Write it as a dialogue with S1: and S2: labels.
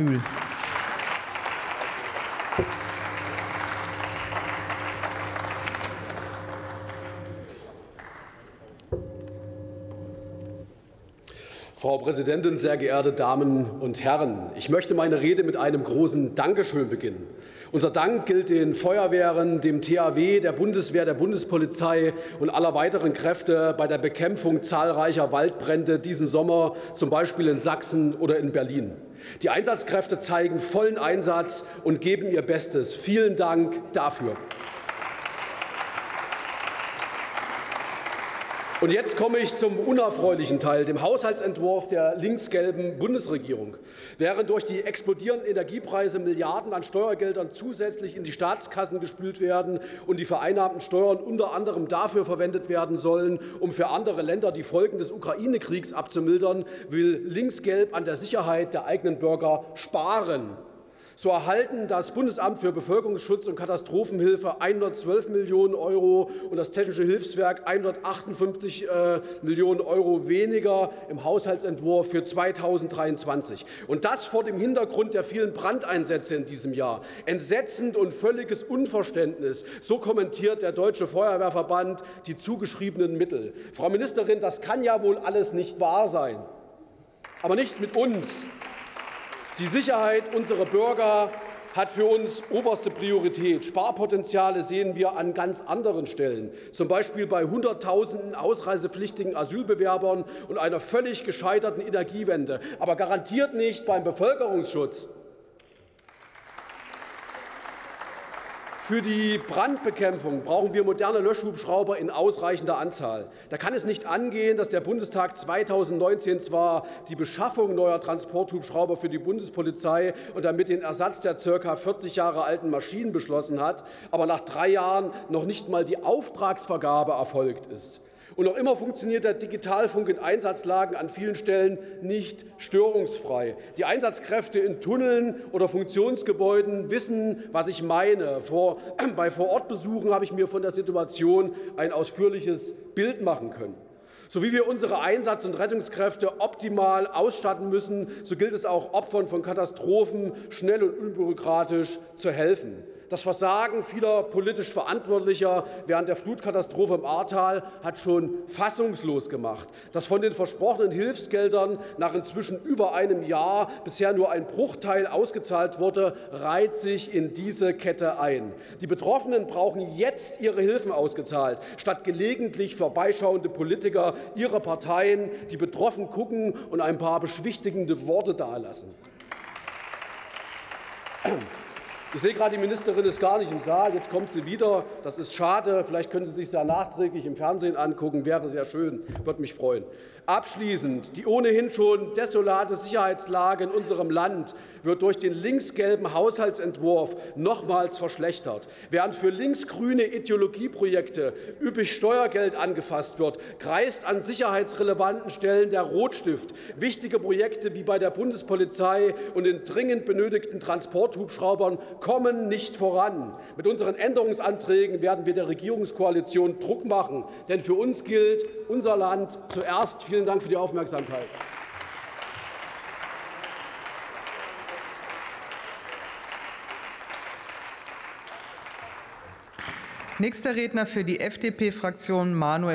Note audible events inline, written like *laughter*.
S1: Bühl.
S2: Frau Präsidentin, sehr geehrte Damen und Herren! Ich möchte meine Rede mit einem großen Dankeschön beginnen. Unser Dank gilt den Feuerwehren, dem THW, der Bundeswehr, der Bundespolizei und aller weiteren Kräfte bei der Bekämpfung zahlreicher Waldbrände diesen Sommer, zum Beispiel in Sachsen oder in Berlin. Die Einsatzkräfte zeigen vollen Einsatz und geben ihr Bestes. Vielen Dank dafür. Und jetzt komme ich zum unerfreulichen Teil, dem Haushaltsentwurf der linksgelben Bundesregierung. Während durch die explodierenden Energiepreise Milliarden an Steuergeldern zusätzlich in die Staatskassen gespült werden und die vereinnahmten Steuern unter anderem dafür verwendet werden sollen, um für andere Länder die Folgen des Ukraine-Kriegs abzumildern, will linksgelb an der Sicherheit der eigenen Bürger sparen. So erhalten das Bundesamt für Bevölkerungsschutz und Katastrophenhilfe 112 Millionen Euro und das Technische Hilfswerk 158 äh, Millionen Euro weniger im Haushaltsentwurf für 2023. Und das vor dem Hintergrund der vielen Brandeinsätze in diesem Jahr. Entsetzend und völliges Unverständnis. So kommentiert der Deutsche Feuerwehrverband die zugeschriebenen Mittel. Frau Ministerin, das kann ja wohl alles nicht wahr sein. Aber nicht mit uns. Die Sicherheit unserer Bürger hat für uns oberste Priorität. Sparpotenziale sehen wir an ganz anderen Stellen, zum Beispiel bei Hunderttausenden ausreisepflichtigen Asylbewerbern und einer völlig gescheiterten Energiewende, aber garantiert nicht beim Bevölkerungsschutz. Für die Brandbekämpfung brauchen wir moderne Löschhubschrauber in ausreichender Anzahl. Da kann es nicht angehen, dass der Bundestag 2019 zwar die Beschaffung neuer Transporthubschrauber für die Bundespolizei und damit den Ersatz der ca. 40 Jahre alten Maschinen beschlossen hat, aber nach drei Jahren noch nicht mal die Auftragsvergabe erfolgt ist. Und noch immer funktioniert der Digitalfunk in Einsatzlagen an vielen Stellen nicht störungsfrei. Die Einsatzkräfte in Tunneln oder Funktionsgebäuden wissen, was ich meine. Vor, *clears throat* bei Vorortbesuchen habe ich mir von der Situation ein ausführliches Bild machen können. So wie wir unsere Einsatz- und Rettungskräfte optimal ausstatten müssen, so gilt es auch Opfern von Katastrophen schnell und unbürokratisch zu helfen. Das Versagen vieler politisch Verantwortlicher während der Flutkatastrophe im Ahrtal hat schon fassungslos gemacht. Dass von den versprochenen Hilfsgeldern nach inzwischen über einem Jahr bisher nur ein Bruchteil ausgezahlt wurde, reiht sich in diese Kette ein. Die Betroffenen brauchen jetzt ihre Hilfen ausgezahlt, statt gelegentlich vorbeischauende Politiker ihrer Parteien, die betroffen gucken und ein paar beschwichtigende Worte dalassen. Ich sehe gerade, die Ministerin ist gar nicht im Saal. Jetzt kommt sie wieder. Das ist schade. Vielleicht können Sie sich ja nachträglich im Fernsehen angucken. Wäre sehr schön. Würde mich freuen. Abschließend. Die ohnehin schon desolate Sicherheitslage in unserem Land wird durch den linksgelben Haushaltsentwurf nochmals verschlechtert. Während für linksgrüne Ideologieprojekte üppig Steuergeld angefasst wird, kreist an sicherheitsrelevanten Stellen der Rotstift. Wichtige Projekte wie bei der Bundespolizei und den dringend benötigten Transporthubschraubern kommen nicht voran. Mit unseren Änderungsanträgen werden wir der Regierungskoalition Druck machen. Denn für uns gilt unser Land zuerst. Vielen Dank für die Aufmerksamkeit.
S1: Nächster Redner für die FDP-Fraktion Manuel